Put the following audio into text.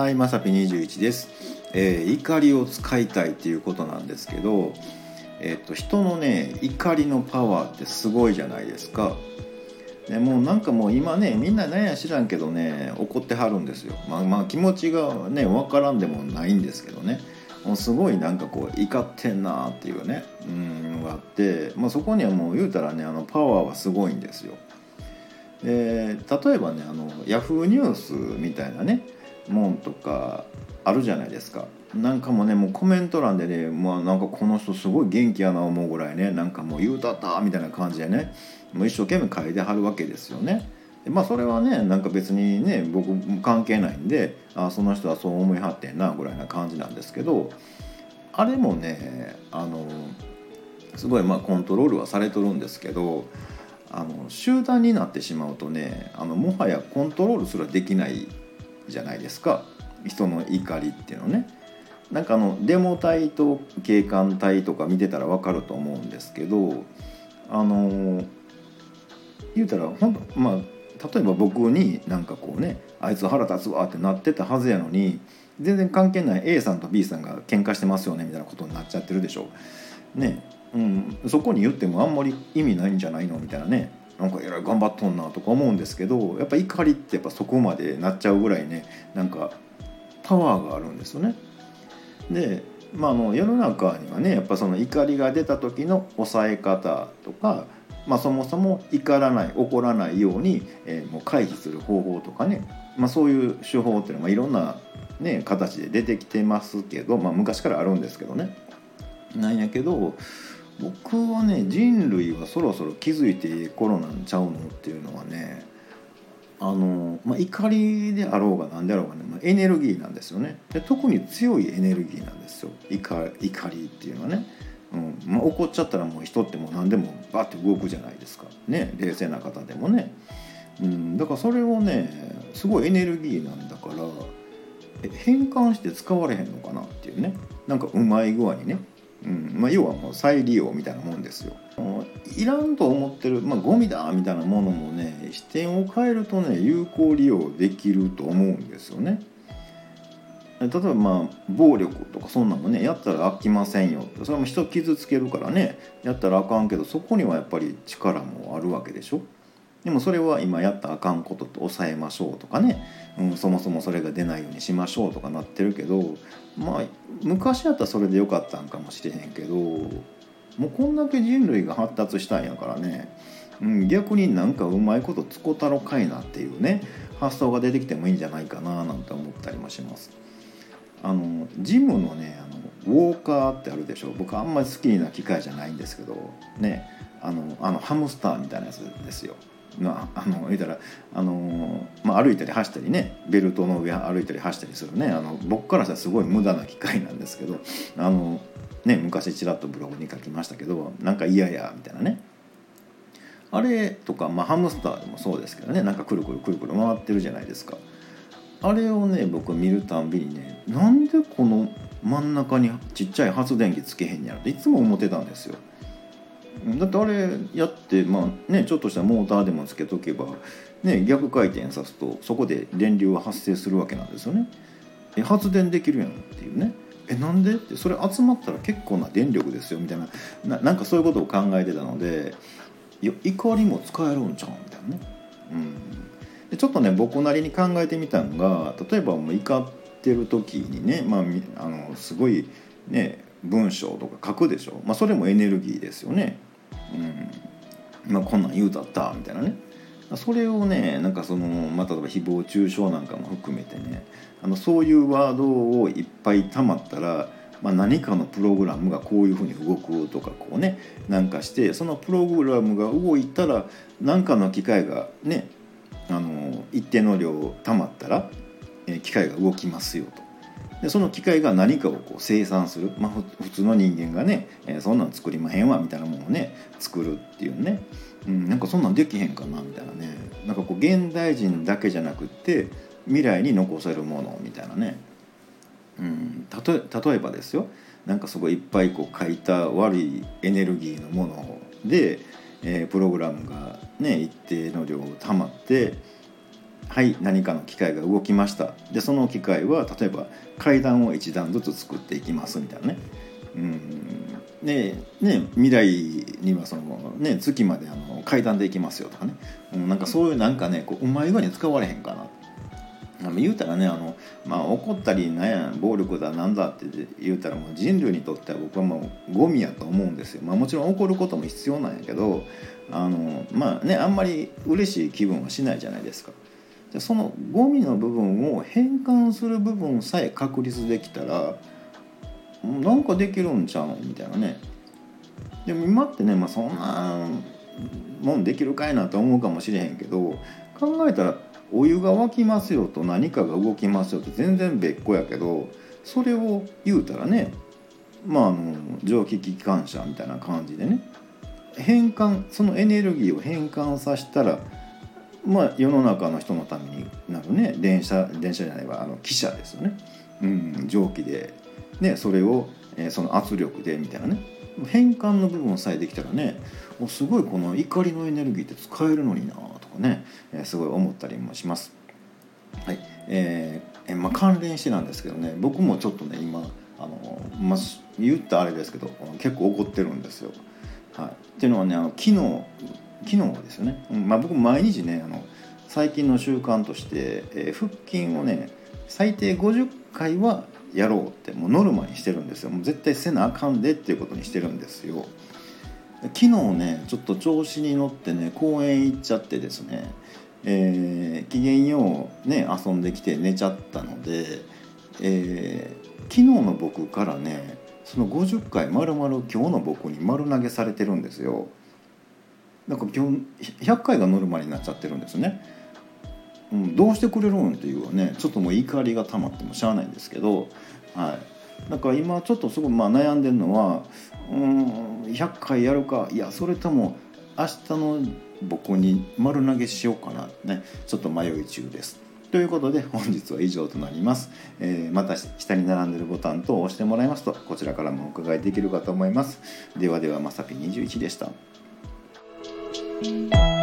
はい、まさぴ21です、えー怒りを使いたいっていうことなんですけど、えっと人のね怒りのパワーってすごいじゃないですか。ね、もうなんかもう今ねみんな何や知らんけどね怒ってはるんですよ。まあまあ気持ちがね分からんでもないんですけどねもうすごいなんかこう怒ってんなっていうねうんがあって、まあ、そこにはもう言うたらねあのパワーはすごいんですよ。で例えばねあのヤフーニュースみたいなねもんとかあるじゃないですかなんかもねもうコメント欄でね、まあ、なんかこの人すごい元気やな思うぐらいねなんかもう言うたったみたいな感じでねもう一生懸命書いてはるわけですよね。でまあそれはねなんか別にね僕関係ないんであその人はそう思いはってんなぐらいな感じなんですけどあれもねあのすごいまあコントロールはされとるんですけどあの集団になってしまうとねあのもはやコントロールすらできないじゃないですか。人の怒りっていうのね。なんかあのデモ隊と警官隊とか見てたら分かると思うんですけどあの言うたら本当まあ例えば僕になんかこうねあいつ腹立つわってなってたはずやのに全然関係ない A さんと B さんが喧嘩してますよねみたいなことになっちゃってるでしょ。ね。うん、そこに言ってもあんまり意味ないんじゃないの？みたいなね。なんかえらい頑張っとんなとか思うんですけどやっぱ怒りってやっぱそこまでなっちゃうぐらいねなんかパワーがあるんですよね。で、まあ、の世の中にはねやっぱその怒りが出た時の抑え方とか、まあ、そもそも怒らない怒らないように、えーもう回避する方法とかね、まあ、そういう手法っていうのは、いろんな、ね、形で出てきてますけど、まあ、昔からあるんですけどね。なんやけど僕はね人類はそろそろ気づいていい頃なんちゃうのっていうのはねあの、まあ、怒りであろうが何であろうがね、まあ、エネルギーなんですよね。で特に強いエネルギーなんですよ。怒怒りっていうのはね、うんまあ、怒っちゃったらもう人ってもう何でもバッて動くじゃないですか。ね冷静な方でもね、うん、だからそれをねすごいエネルギーなんだから変換して使われへんのかなっていうね。なんかうまい具合にね。うんまあ、要はもう再利用みたいなもんですよ。いらんと思ってる、まあ、ゴミだみたいなものもね視点を変えるとね有効利用できると思うんですよね。例えばまあ暴力とかそんなのもねやったら飽きませんよそれも人傷つけるからねやったらあかんけどそこにはやっぱり力もあるわけでしょ。でもそれは今やったあかんことと抑えましょうとかね、うん、そもそもそれが出ないようにしましょうとかなってるけどまあ昔やったらそれでよかったんかもしれへんけどもうこんだけ人類が発達したんやからね、うん、逆になんかうまいことつこたろかいなっていうね発想が出てきてもいいんじゃないかななんて思ったりもします。あのジムのねあのウォーカーってあるでしょ僕あんまり好きな機械じゃないんですけどねあのあのハムスターみたいなやつですよ。まあ、あの言ったらあの、まあ、歩いたり走ったりねベルトの上歩いたり走ったりするねあの僕からしたらすごい無駄な機械なんですけどあの、ね、昔ちらっとブログに書きましたけどなんか嫌やみたいなね。あれとか、まあ、ハムスターでもそうですけどねなんかくるくるくるくる回ってるじゃないですか。あれをね僕見るたんびにねなんでこの真ん中にちっちゃい発電機つけへんやろっていつも思ってたんですよ。だってあれやってまあねちょっとしたモーターでもつけとけば、ね、逆回転さすとそこで電流が発生するわけなんですよね。え発電できるやんっていうね。えなんで？ってそれ集まったら結構な電力ですよみたいなななんかそういうことを考えてたのでいや怒りも使えるんちゃうみたいなね。うん、でちょっとね僕なりに考えてみたのが例えばもう怒ってる時にね、まあ、あのすごいね文章とか書くでしょ、まあ、それもエネルギーですよね。うんまあ、こんなん言うたったみたいなねそれをねなんかその、まあ、例えば誹謗中傷なんかも含めてねあのそういうワードをいっぱいたまったら、まあ、何かのプログラムがこういうふうに動くとかこうねなんかしてそのプログラムが動いたら何かの機械がねあの一定の量たまったら機械が動きますよと。でその機械が何かをこう生産する、まあ、普通の人間がね、えーそんなん作りまへんわみたいなものをね作るっていうね、うん、なんかそんなんできへんかなみたいなね。なんかこう現代人だけじゃなくって未来に残せるものみたいなね、うん、たとえ例えばですよ。なんかすごいいっぱいこう書いた悪いエネルギーのもので、えープログラムがね一定の量たまってはい何かの機械が動きました。でその機械は例えば階段を1段ずつ作っていきますみたいなね。うん。でね未来にはその、ね、月まであの階段で行きますよとかね、うん、なんかそういうなんかねこううまい具合に使われへんかな。言うたらねあの、まあ、怒ったりなんや暴力だなんだって言うたらもう人類にとっては僕はもうゴミやと思うんですよ、まあ、もちろん怒ることも必要なんやけどあのまあねあんまり嬉しい気分はしないじゃないですか。じゃそのゴミの部分を変換する部分さえ確立できたらなんかできるんちゃうみたいなね。でも今ってね、まあ、そんなもんできるかいなと思うかもしれへんけど考えたらお湯が沸きますよと何かが動きますよって全然別個やけどそれを言うたらねまああの蒸気機関車みたいな感じでね変換そのエネルギーを変換させたらまあ世の中の人のためになるね。電車電車じゃないわ。あの汽車ですよね、うん、蒸気で、ね、それを、えー、その圧力でみたいなね。変換の部分さえできたらねすごいこの怒りのエネルギーって使えるのになとかね、えー、すごい思ったりもします。はい。えーまあ、関連してなんですけどね。僕もちょっとね今あの、まあ、言ったあれですけど結構怒ってるんですよ。はい、っていうのはねあの昨日昨日ですよね、まあ、僕毎日ねあの最近の習慣として、えー、腹筋をね最低50回はやろうってもうノルマにしてるんですよ。もう絶対せなあかんでっていうことにしてるんですよ。昨日ねちょっと調子に乗ってね公園行っちゃってですねえー、機嫌ようね遊んできて寝ちゃったので、えー、昨日の僕からねその50回まるまる今日の僕に丸投げされてるんですよ。なんか今日100回がノルマになっちゃってるんですね、うん、どうしてくれるんっていうねちょっともう怒りが溜まってもしゃあないんですけどはい。だから今ちょっとすごいまあ悩んでるのはうん100回やるかいやそれとも明日の僕に丸投げしようかなねちょっと迷い中です。ということで本日は以上となります、えー、また下に並んでるボタンと押してもらいますとこちらからもお伺いできるかと思います。ではではまさぴ21でした。Bye.